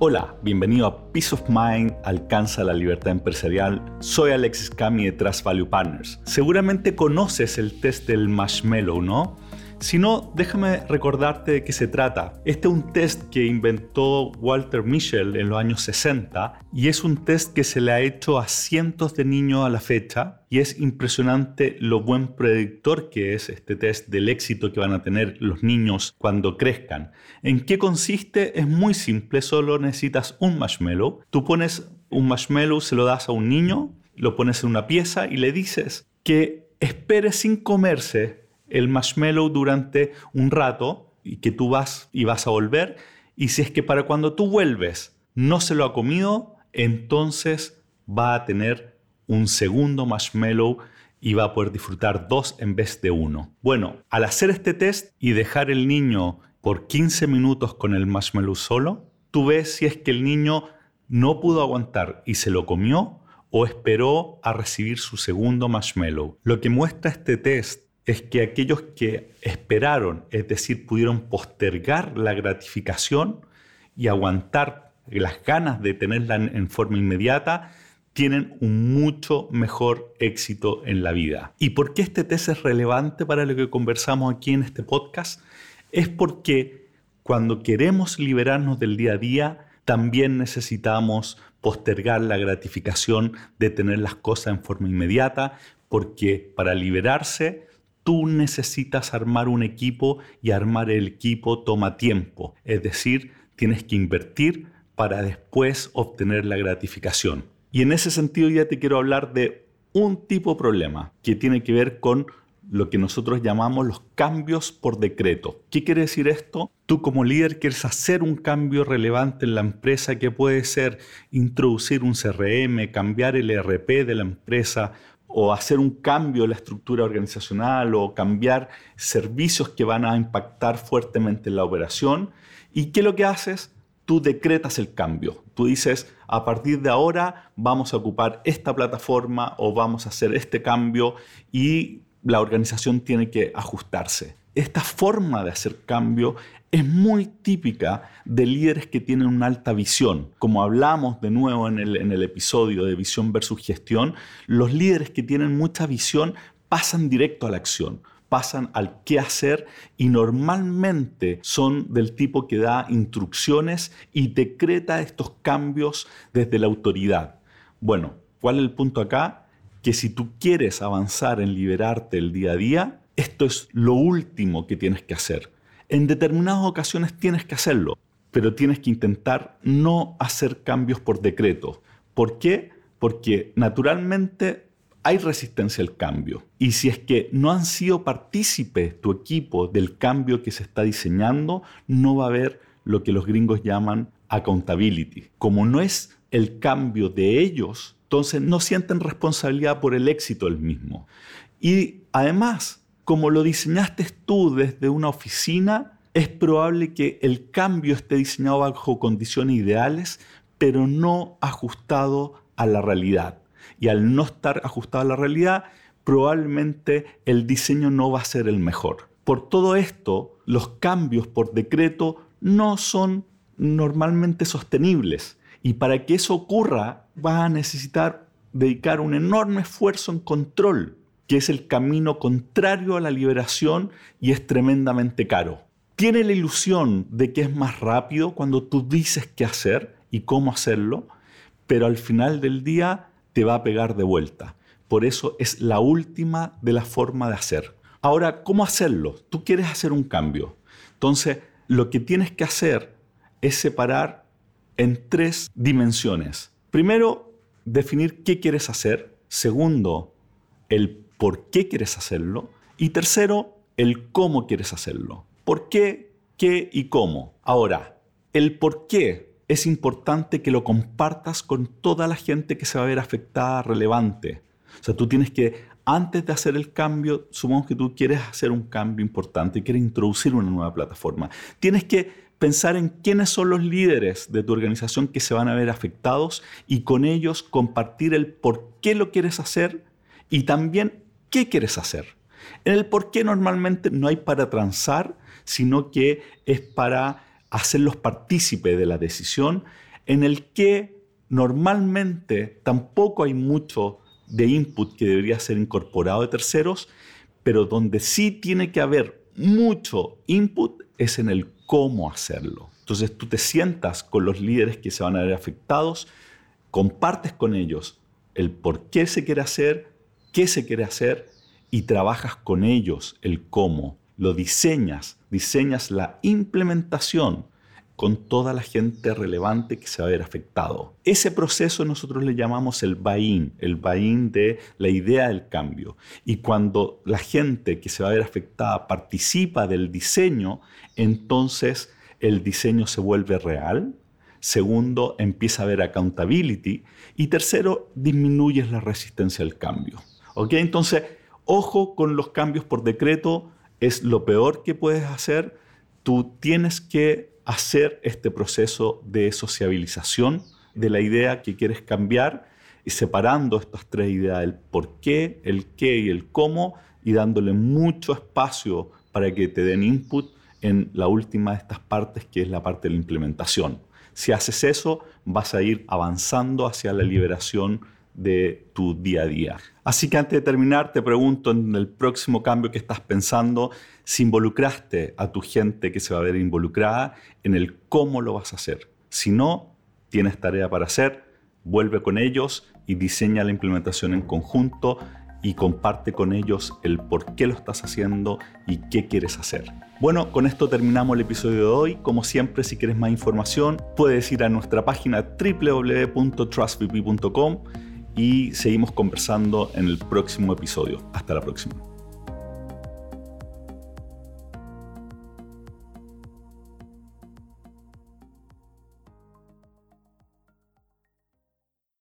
Hola, bienvenido a Peace of Mind alcanza la libertad empresarial. Soy Alexis Cami de Trust Value Partners. Seguramente conoces el test del marshmallow, ¿no? Si no, déjame recordarte de qué se trata. Este es un test que inventó Walter Mischel en los años 60 y es un test que se le ha hecho a cientos de niños a la fecha y es impresionante lo buen predictor que es este test del éxito que van a tener los niños cuando crezcan. ¿En qué consiste? Es muy simple, solo necesitas un marshmallow. Tú pones un marshmallow, se lo das a un niño, lo pones en una pieza y le dices que espere sin comerse el marshmallow durante un rato y que tú vas y vas a volver. Y si es que para cuando tú vuelves no se lo ha comido, entonces va a tener un segundo marshmallow y va a poder disfrutar dos en vez de uno. Bueno, al hacer este test y dejar el niño por 15 minutos con el marshmallow solo, tú ves si es que el niño no pudo aguantar y se lo comió o esperó a recibir su segundo marshmallow. Lo que muestra este test es que aquellos que esperaron, es decir, pudieron postergar la gratificación y aguantar las ganas de tenerla en forma inmediata, tienen un mucho mejor éxito en la vida. ¿Y por qué este test es relevante para lo que conversamos aquí en este podcast? Es porque cuando queremos liberarnos del día a día, también necesitamos postergar la gratificación de tener las cosas en forma inmediata, porque para liberarse tú necesitas armar un equipo y armar el equipo toma tiempo. Es decir, tienes que invertir para después obtener la gratificación. Y en ese sentido ya te quiero hablar de un tipo de problema que tiene que ver con lo que nosotros llamamos los cambios por decreto. ¿Qué quiere decir esto? Tú como líder quieres hacer un cambio relevante en la empresa que puede ser introducir un CRM, cambiar el ERP de la empresa, o hacer un cambio en la estructura organizacional o cambiar servicios que van a impactar fuertemente en la operación. ¿Y qué es lo que haces? Tú decretas el cambio. Tú dices, a partir de ahora vamos a ocupar esta plataforma o vamos a hacer este cambio y la organización tiene que ajustarse. Esta forma de hacer cambio es muy típica de líderes que tienen una alta visión. Como hablamos de nuevo en el, episodio de visión versus gestión, los líderes que tienen mucha visión pasan directo a la acción pasan al qué hacer y normalmente son del tipo que da instrucciones y decreta estos cambios desde la autoridad. Bueno, ¿cuál es el punto acá? Que si tú quieres avanzar en liberarte el día a día, esto es lo último que tienes que hacer. En determinadas ocasiones tienes que hacerlo, pero tienes que intentar no hacer cambios por decreto. ¿Por qué? Porque naturalmente hay resistencia al cambio. Y si es que no han sido partícipes tu equipo del cambio que se está diseñando, no va a haber lo que los gringos llaman accountability. Como no es el cambio de ellos, entonces no sienten responsabilidad por el éxito del mismo. Y además, como lo diseñaste tú desde una oficina, es probable que el cambio esté diseñado bajo condiciones ideales, pero no ajustado a la realidad. Y al no estar ajustado a la realidad, probablemente el diseño no va a ser el mejor. Por todo esto, los cambios por decreto no son normalmente sostenibles. Y para que eso ocurra, va a necesitar dedicar un enorme esfuerzo en control que es el camino contrario a la liberación y es tremendamente caro. Tiene la ilusión de que es más rápido cuando tú dices qué hacer y cómo hacerlo, pero al final del día te va a pegar de vuelta. Por eso es la última de la forma de hacer. Ahora, ¿cómo hacerlo? Tú quieres hacer un cambio. Entonces, lo que tienes que hacer es separar en tres dimensiones. Primero, definir qué quieres hacer. Segundo, el por qué quieres hacerlo. Y tercero, el cómo quieres hacerlo. ¿Por qué, qué y cómo? Ahora, el por qué es importante que lo compartas con toda la gente que se va a ver afectada, relevante. O sea, tú tienes que, antes de hacer el cambio, supongamos que tú quieres hacer un cambio importante, quieres introducir una nueva plataforma. Tienes que pensar en quiénes son los líderes de tu organización que se van a ver afectados y con ellos compartir el por qué lo quieres hacer y también qué quieres hacer. En el por qué normalmente no hay para transar, sino que es para hacerlos partícipes de la decisión en el que normalmente tampoco hay mucho de input que debería ser incorporado de terceros, pero donde sí tiene que haber mucho input es en el cómo hacerlo. Entonces tú te sientas con los líderes que se van a ver afectados, compartes con ellos el por qué se quiere hacer, qué se quiere hacer y trabajas con ellos el cómo. Lo diseñas, diseñas la implementación con toda la gente relevante que se va a ver afectado. Ese proceso nosotros le llamamos el buy-in, el buy-in de la idea del cambio. Y cuando la gente que se va a ver afectada participa del diseño, entonces el diseño se vuelve real. Segundo, empieza a haber accountability. Y tercero, disminuyes la resistencia al cambio. ¿Ok? Entonces, ojo con los cambios por decreto, es lo peor que puedes hacer. Tú tienes que hacer este proceso de sociabilización de la idea que quieres cambiar y separando estas tres ideas, el por qué, el qué y el cómo, y dándole mucho espacio para que te den input en la última de estas partes, que es la parte de la implementación. Si haces eso, vas a ir avanzando hacia la liberación de tu día a día. Así que antes de terminar, te pregunto en el próximo cambio que estás pensando, si involucraste a tu gente que se va a ver involucrada en el cómo lo vas a hacer. Si no, tienes tarea para hacer, vuelve con ellos y diseña la implementación en conjunto y comparte con ellos el por qué lo estás haciendo y qué quieres hacer. Bueno, con esto terminamos el episodio de hoy. Como siempre, si quieres más información, puedes ir a nuestra página www.trustvp.com y seguimos conversando en el próximo episodio. Hasta la próxima.